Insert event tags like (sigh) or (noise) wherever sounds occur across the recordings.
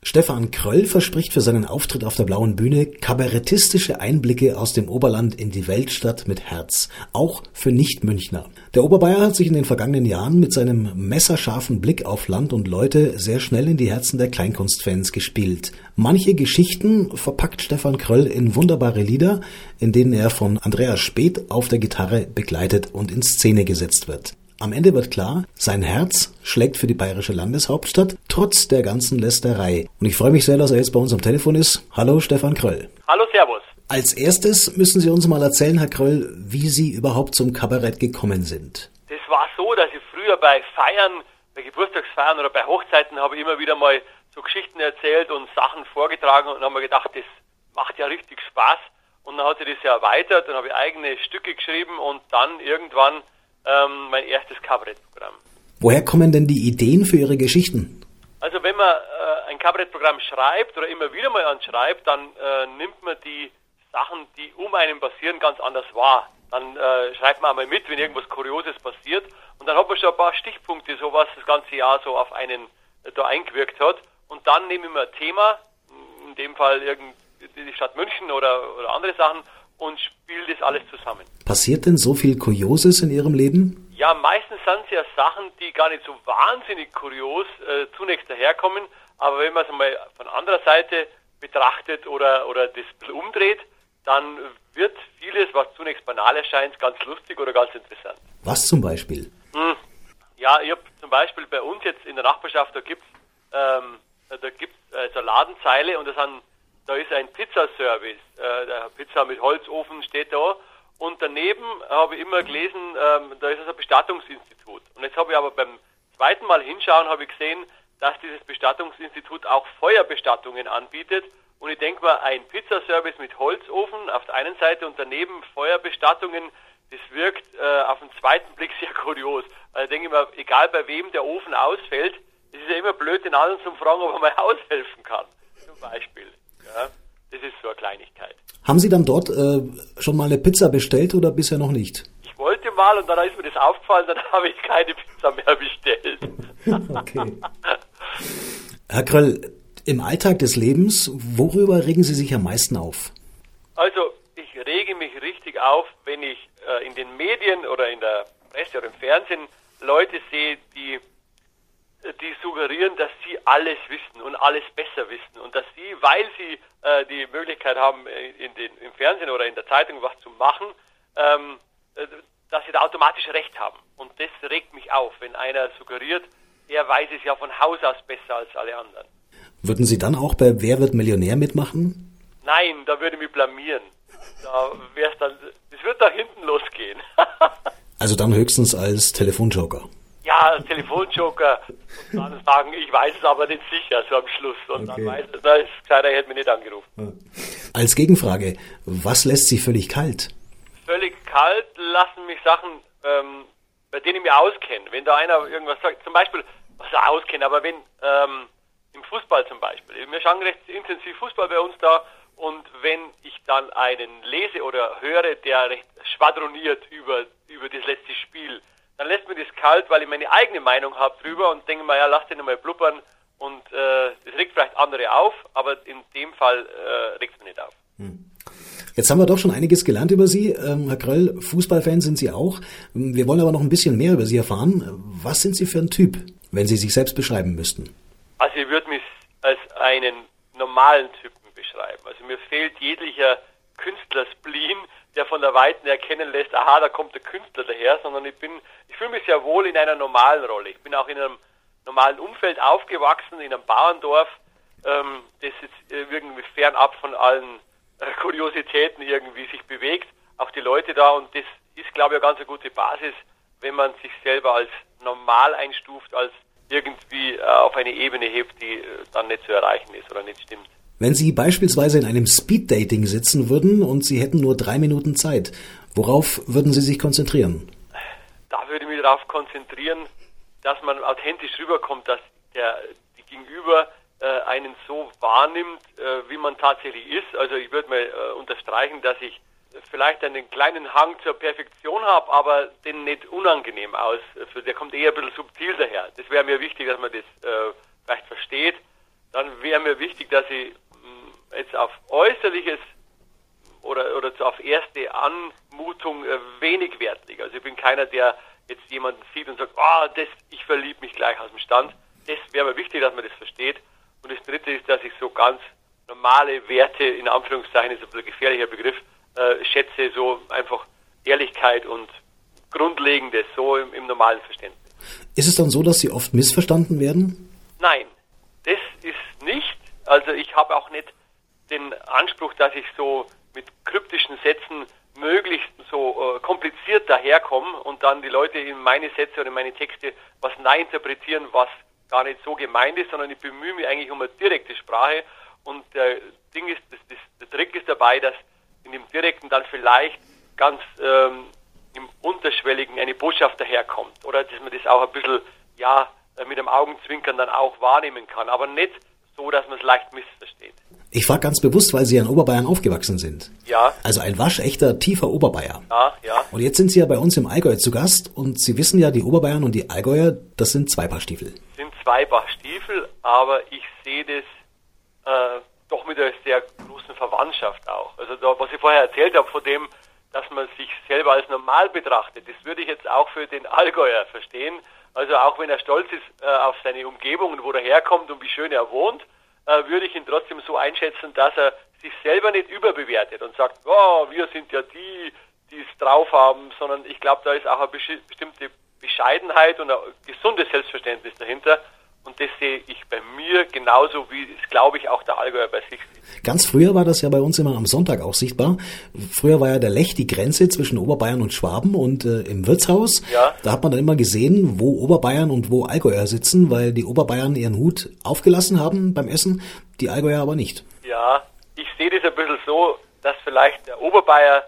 Stefan Kröll verspricht für seinen Auftritt auf der blauen Bühne kabarettistische Einblicke aus dem Oberland in die Weltstadt mit Herz, auch für Nicht-Münchner. Der Oberbayer hat sich in den vergangenen Jahren mit seinem messerscharfen Blick auf Land und Leute sehr schnell in die Herzen der Kleinkunstfans gespielt. Manche Geschichten verpackt Stefan Kröll in wunderbare Lieder, in denen er von Andreas Speth auf der Gitarre begleitet und in Szene gesetzt wird. Am Ende wird klar, sein Herz schlägt für die bayerische Landeshauptstadt, trotz der ganzen Lästerei. Und ich freue mich sehr, dass er jetzt bei uns am Telefon ist. Hallo, Stefan Kröll. Hallo, Servus. Als erstes müssen Sie uns mal erzählen, Herr Kröll, wie Sie überhaupt zum Kabarett gekommen sind. Das war so, dass ich früher bei Feiern, bei Geburtstagsfeiern oder bei Hochzeiten habe ich immer wieder mal so Geschichten erzählt und Sachen vorgetragen und habe mir gedacht, das macht ja richtig Spaß. Und dann hat sich das ja erweitert, dann habe ich eigene Stücke geschrieben und dann irgendwann ähm, mein erstes Kabarettprogramm. Woher kommen denn die Ideen für Ihre Geschichten? Also wenn man äh, ein Kabarettprogramm schreibt oder immer wieder mal anschreibt, dann äh, nimmt man die Sachen, die um einen passieren, ganz anders wahr. Dann äh, schreibt man einmal mit, wenn irgendwas Kurioses passiert und dann hat man schon ein paar Stichpunkte, so was das ganze Jahr so auf einen äh, da eingewirkt hat. Und dann nehme ich mir ein Thema, in dem Fall irgend die Stadt München oder, oder andere Sachen und spiele das alles zusammen. Passiert denn so viel Kurioses in Ihrem Leben? Ja, meistens sind es ja Sachen, die gar nicht so wahnsinnig kurios äh, zunächst daherkommen, aber wenn man es mal von anderer Seite betrachtet oder, oder das umdreht, dann wird vieles, was zunächst banal erscheint, ganz lustig oder ganz interessant. Was zum Beispiel? Hm. Ja, ich habe zum Beispiel bei uns jetzt in der Nachbarschaft, da gibt's ähm, da gibt's äh, so Ladenzeile und das sind da ist ein Pizzaservice. Äh, der Pizza mit Holzofen steht da. Und daneben habe ich immer gelesen, ähm, da ist es ein Bestattungsinstitut. Und jetzt habe ich aber beim zweiten Mal hinschauen, habe ich gesehen, dass dieses Bestattungsinstitut auch Feuerbestattungen anbietet. Und ich denke mal, ein Pizzaservice mit Holzofen auf der einen Seite und daneben Feuerbestattungen, das wirkt äh, auf den zweiten Blick (laughs) sehr kurios. Also ich denke mal, egal bei wem der Ofen ausfällt, es ist ja immer blöd, den anderen zu fragen, ob er mal (laughs) aushelfen kann. Zum Beispiel. Ja, das ist so eine Kleinigkeit. Haben Sie dann dort äh, schon mal eine Pizza bestellt oder bisher noch nicht? Ich wollte mal und dann ist mir das aufgefallen, dann (laughs) habe ich keine Pizza mehr bestellt. (laughs) okay. Herr Kröll, im Alltag des Lebens, worüber regen Sie sich am meisten auf? Also, ich rege mich richtig auf, wenn ich äh, in den Medien oder in der Presse oder im Fernsehen Leute sehe, die die suggerieren, dass sie alles wissen und alles besser wissen und dass sie, weil sie äh, die Möglichkeit haben, äh, in den, im Fernsehen oder in der Zeitung was zu machen, ähm, äh, dass sie da automatisch recht haben. Und das regt mich auf, wenn einer suggeriert, er weiß es ja von Haus aus besser als alle anderen. Würden Sie dann auch bei Wer wird Millionär mitmachen? Nein, da würde ich mich blamieren. Da wär's dann, das wird da hinten losgehen. (laughs) also dann höchstens als Telefonjoker ja, Telefonjoker und dann (laughs) sagen, ich weiß es aber nicht sicher, so am Schluss. Und okay. dann weiß da ist gesagt, er hätte mich nicht angerufen. Als Gegenfrage, was lässt Sie völlig kalt? Völlig kalt lassen mich Sachen, ähm, bei denen ich mich auskenne. Wenn da einer irgendwas sagt, zum Beispiel, was er auskennt, aber wenn ähm, im Fußball zum Beispiel, wir schauen recht intensiv Fußball bei uns da und wenn ich dann einen lese oder höre, der recht schwadroniert über, über das letzte Spiel, dann lässt mir das kalt, weil ich meine eigene Meinung habe drüber und denke mir, ja, lass den mal blubbern und äh, das regt vielleicht andere auf, aber in dem Fall äh, regt es mich nicht auf. Hm. Jetzt haben wir doch schon einiges gelernt über Sie. Ähm, Herr Kröll, Fußballfan sind Sie auch. Wir wollen aber noch ein bisschen mehr über Sie erfahren. Was sind Sie für ein Typ, wenn Sie sich selbst beschreiben müssten? Also ich würde mich als einen normalen Typen beschreiben. Also mir fehlt jeglicher Künstlerspleen, der von der Weiten erkennen lässt, aha, da kommt der Künstler daher, sondern ich bin, ich fühle mich sehr wohl in einer normalen Rolle. Ich bin auch in einem normalen Umfeld aufgewachsen, in einem Bauerndorf, ähm, das jetzt irgendwie fernab von allen äh, Kuriositäten irgendwie sich bewegt, auch die Leute da und das ist, glaube ich, eine ganz gute Basis, wenn man sich selber als normal einstuft, als irgendwie äh, auf eine Ebene hebt, die äh, dann nicht zu erreichen ist oder nicht stimmt. Wenn Sie beispielsweise in einem Speeddating sitzen würden und Sie hätten nur drei Minuten Zeit, worauf würden Sie sich konzentrieren? Da würde ich mich darauf konzentrieren, dass man authentisch rüberkommt, dass der die Gegenüber äh, einen so wahrnimmt, äh, wie man tatsächlich ist. Also ich würde mal äh, unterstreichen, dass ich vielleicht einen kleinen Hang zur Perfektion habe, aber den nicht unangenehm aus. Der kommt eher ein bisschen subtil daher. Das wäre mir wichtig, dass man das äh, vielleicht versteht. Dann wäre mir wichtig, dass ich jetzt auf Äußerliches oder, oder auf erste Anmutung äh, wenig Wert lege. Also ich bin keiner, der jetzt jemanden sieht und sagt, ah, oh, das, ich verliebe mich gleich aus dem Stand. Das wäre mir wichtig, dass man das versteht. Und das dritte ist, dass ich so ganz normale Werte, in Anführungszeichen ist ein bisschen gefährlicher Begriff, äh, schätze, so einfach Ehrlichkeit und Grundlegendes, so im, im normalen Verständnis. Ist es dann so, dass Sie oft missverstanden werden? Nein, das ist nicht. Also ich habe auch nicht den Anspruch, dass ich so mit kryptischen Sätzen möglichst so äh, kompliziert daherkomme und dann die Leute in meine Sätze oder in meine Texte was interpretieren, was gar nicht so gemeint ist, sondern ich bemühe mich eigentlich um eine direkte Sprache. Und der Ding ist, das, das, der Trick ist dabei, dass in dem direkten dann vielleicht ganz ähm, im Unterschwelligen eine Botschaft daherkommt oder dass man das auch ein bisschen, ja, mit dem Augenzwinkern dann auch wahrnehmen kann, aber nicht so, dass man es leicht missversteht. Ich frage ganz bewusst, weil Sie ja in Oberbayern aufgewachsen sind. Ja. Also ein waschechter, tiefer Oberbayer. Ja, ja. Und jetzt sind Sie ja bei uns im Allgäu zu Gast und Sie wissen ja, die Oberbayern und die Allgäuer, das sind zwei Paar Stiefel. Sind zwei Paar Stiefel, aber ich sehe das äh, doch mit einer sehr großen Verwandtschaft auch. Also da, was ich vorher erzählt habe, von dem, dass man sich selber als normal betrachtet, das würde ich jetzt auch für den Allgäuer verstehen. Also auch wenn er stolz ist äh, auf seine Umgebung und wo er herkommt und wie schön er wohnt, äh, würde ich ihn trotzdem so einschätzen, dass er sich selber nicht überbewertet und sagt, oh, wir sind ja die, die es drauf haben, sondern ich glaube, da ist auch eine bestimmte Bescheidenheit und ein gesundes Selbstverständnis dahinter. Und das sehe ich bei mir genauso, wie es, glaube ich, auch der Allgäuer bei sich sieht. Ganz früher war das ja bei uns immer am Sonntag auch sichtbar. Früher war ja der Lech die Grenze zwischen Oberbayern und Schwaben und äh, im Wirtshaus, ja. da hat man dann immer gesehen, wo Oberbayern und wo Allgäuer sitzen, weil die Oberbayern ihren Hut aufgelassen haben beim Essen, die Allgäuer aber nicht. Ja, ich sehe das ein bisschen so, dass vielleicht der Oberbayer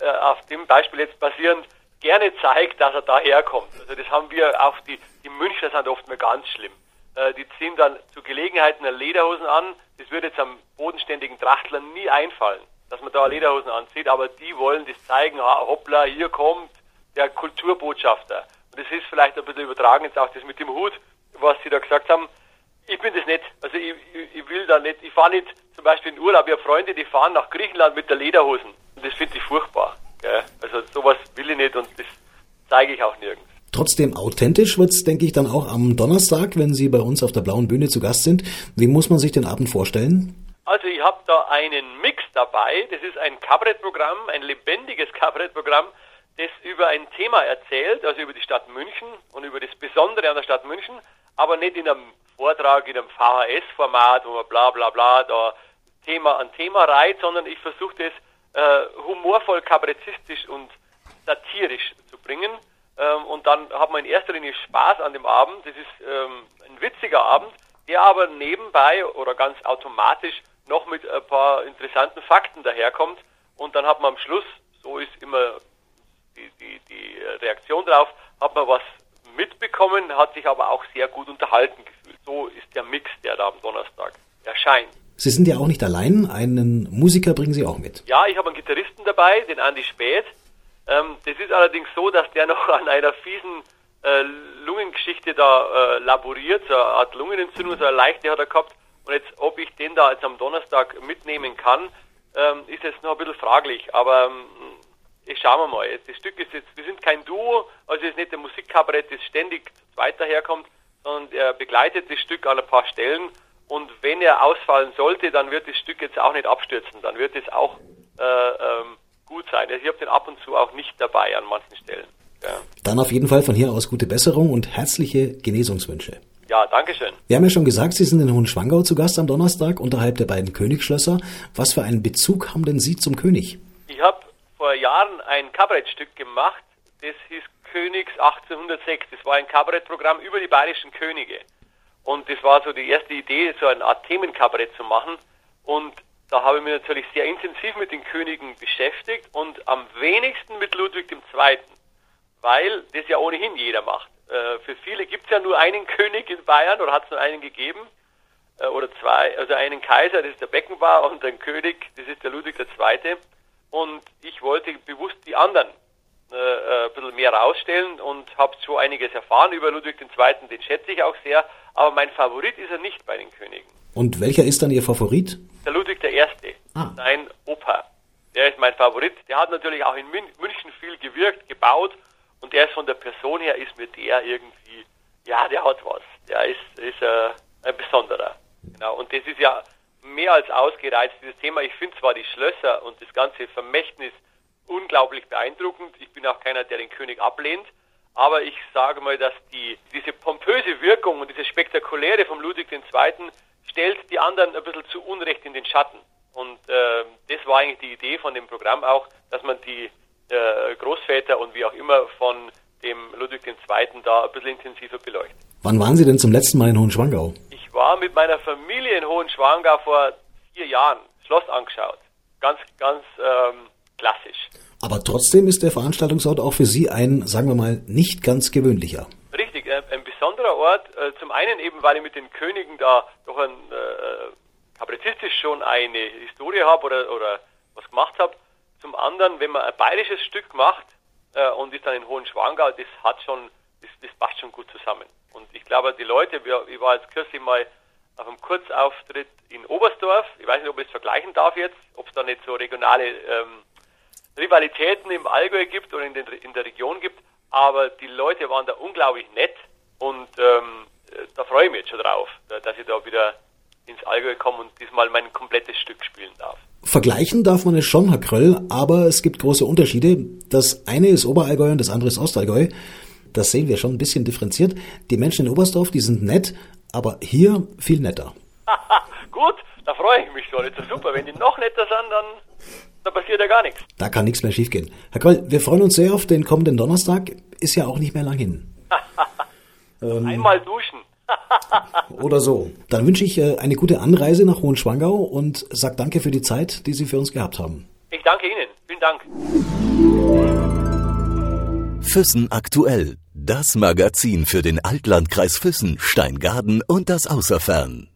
äh, auf dem Beispiel jetzt basierend gerne zeigt, dass er daherkommt. Also das haben wir auch, die, die Münchner sind oft mal ganz schlimm. Äh, die ziehen dann zu Gelegenheiten Lederhosen an. Das würde jetzt am bodenständigen Trachtler nie einfallen, dass man da Lederhosen anzieht, aber die wollen das zeigen, ah, hoppla, hier kommt der Kulturbotschafter. Und das ist vielleicht ein bisschen übertragen jetzt auch das mit dem Hut, was Sie da gesagt haben. Ich bin das nicht. Also ich, ich, ich will da nicht, ich fahre nicht zum Beispiel in Urlaub. Ich habe Freunde, die fahren nach Griechenland mit der Lederhosen. Und das finde ich furchtbar. Gell? Also sowas will ich nicht und das zeige ich auch nirgends. Trotzdem authentisch wird's, denke ich, dann auch am Donnerstag, wenn Sie bei uns auf der blauen Bühne zu Gast sind. Wie muss man sich den Abend vorstellen? Also ich habe da einen Mix dabei. Das ist ein Kabarettprogramm, ein lebendiges Kabarettprogramm, das über ein Thema erzählt, also über die Stadt München und über das Besondere an der Stadt München, aber nicht in einem Vortrag, in einem VHS-Format, wo man bla bla bla da Thema an Thema reiht, sondern ich versuche das äh, humorvoll, kabarettistisch und satirisch zu bringen. Ähm, und dann hat man in erster Linie Spaß an dem Abend. Das ist ähm, ein witziger Abend, der aber nebenbei oder ganz automatisch noch mit ein paar interessanten Fakten daherkommt. Und dann hat man am Schluss, so ist immer die, die, die Reaktion drauf, hat man was mitbekommen, hat sich aber auch sehr gut unterhalten gefühlt. So ist der Mix, der da am Donnerstag erscheint. Sie sind ja auch nicht allein, einen Musiker bringen Sie auch mit. Ja, ich habe einen Gitarristen dabei, den Andy Späth. Ähm, das ist allerdings so, dass der (laughs) noch an einer fiesen äh, Lungengeschichte da äh, laboriert, so eine Art Lungenentzündung, so eine leichte hat er gehabt. Und jetzt, ob ich den da jetzt am Donnerstag mitnehmen kann, ähm, ist jetzt noch ein bisschen fraglich. Aber ähm, ich schauen wir mal. Das Stück ist jetzt, wir sind kein Duo, also es ist nicht der Musikkabarett, das ständig weiter herkommt, sondern er begleitet das Stück an ein paar Stellen. Und wenn er ausfallen sollte, dann wird das Stück jetzt auch nicht abstürzen. Dann wird es auch äh, ähm, gut sein. Also ich habe den ab und zu auch nicht dabei an manchen Stellen. Ja. Dann auf jeden Fall von hier aus gute Besserung und herzliche Genesungswünsche. Ja, danke schön. Wir haben ja schon gesagt, Sie sind in Hohenschwangau zu Gast am Donnerstag unterhalb der beiden Königsschlösser. Was für einen Bezug haben denn Sie zum König? Ich habe vor Jahren ein Kabarettstück gemacht, das hieß Königs 1806. Das war ein Kabarettprogramm über die bayerischen Könige. Und das war so die erste Idee, so eine Art Themenkabarett zu machen. Und da habe ich mich natürlich sehr intensiv mit den Königen beschäftigt und am wenigsten mit Ludwig II., weil das ja ohnehin jeder macht. Äh, für viele gibt es ja nur einen König in Bayern oder hat es nur einen gegeben äh, oder zwei, also einen Kaiser, das ist der Beckenbauer und ein König, das ist der Ludwig II. und ich wollte bewusst die anderen äh, äh ein bisschen mehr rausstellen und habe so einiges erfahren über Ludwig II., den schätze ich auch sehr, aber mein Favorit ist er nicht bei den Königen. Und welcher ist dann Ihr Favorit? Der Ludwig I., ah. sein Opa. Der ist mein Favorit. Der hat natürlich auch in München viel gewirkt, gebaut und der ist von der Person her, ist mir der irgendwie, ja, der hat was. Der ist, ist äh, ein besonderer. Genau. Und das ist ja mehr als ausgereizt, dieses Thema. Ich finde zwar die Schlösser und das ganze Vermächtnis unglaublich beeindruckend. Ich bin auch keiner, der den König ablehnt. Aber ich sage mal, dass die, diese pompöse Wirkung und diese spektakuläre vom Ludwig II. Stellt die anderen ein bisschen zu Unrecht in den Schatten. Und äh, das war eigentlich die Idee von dem Programm auch, dass man die äh, Großväter und wie auch immer von dem Ludwig II. da ein bisschen intensiver beleuchtet. Wann waren Sie denn zum letzten Mal in Hohenschwangau? Ich war mit meiner Familie in Hohenschwangau vor vier Jahren, Schloss angeschaut. Ganz, ganz ähm, klassisch. Aber trotzdem ist der Veranstaltungsort auch für Sie ein, sagen wir mal, nicht ganz gewöhnlicher. Besonderer Ort. Äh, zum einen eben, weil ich mit den Königen da doch ein äh, schon eine Historie habe oder, oder was gemacht habe. Zum anderen, wenn man ein bayerisches Stück macht äh, und ist dann in Hohenschwangau, das hat schon, das, das passt schon gut zusammen. Und ich glaube, die Leute, ich war jetzt kürzlich mal auf einem Kurzauftritt in Oberstdorf, ich weiß nicht, ob ich es vergleichen darf jetzt, ob es da nicht so regionale ähm, Rivalitäten im Allgäu gibt oder in, den, in, der Region gibt, aber die Leute waren da unglaublich nett und ähm, da freue ich mich jetzt schon drauf, dass ich da wieder ins Allgäu komme und diesmal mein komplettes Stück spielen darf. Vergleichen darf man es schon, Herr Kröll, aber es gibt große Unterschiede. Das eine ist Oberallgäu und das andere ist Ostallgäu. Das sehen wir schon ein bisschen differenziert. Die Menschen in Oberstdorf, die sind nett, aber hier viel netter. (laughs) Gut, da freue ich mich schon. Das ist super. Wenn die noch netter sind, dann, dann passiert ja gar nichts. Da kann nichts mehr schiefgehen. Herr Kröll, wir freuen uns sehr auf den kommenden Donnerstag. Ist ja auch nicht mehr lang hin. Ähm, Einmal duschen. (laughs) Oder so. Dann wünsche ich äh, eine gute Anreise nach Hohenschwangau und sage danke für die Zeit, die Sie für uns gehabt haben. Ich danke Ihnen. Vielen Dank. Füssen aktuell. Das Magazin für den Altlandkreis Füssen, Steingaden und das Außerfern.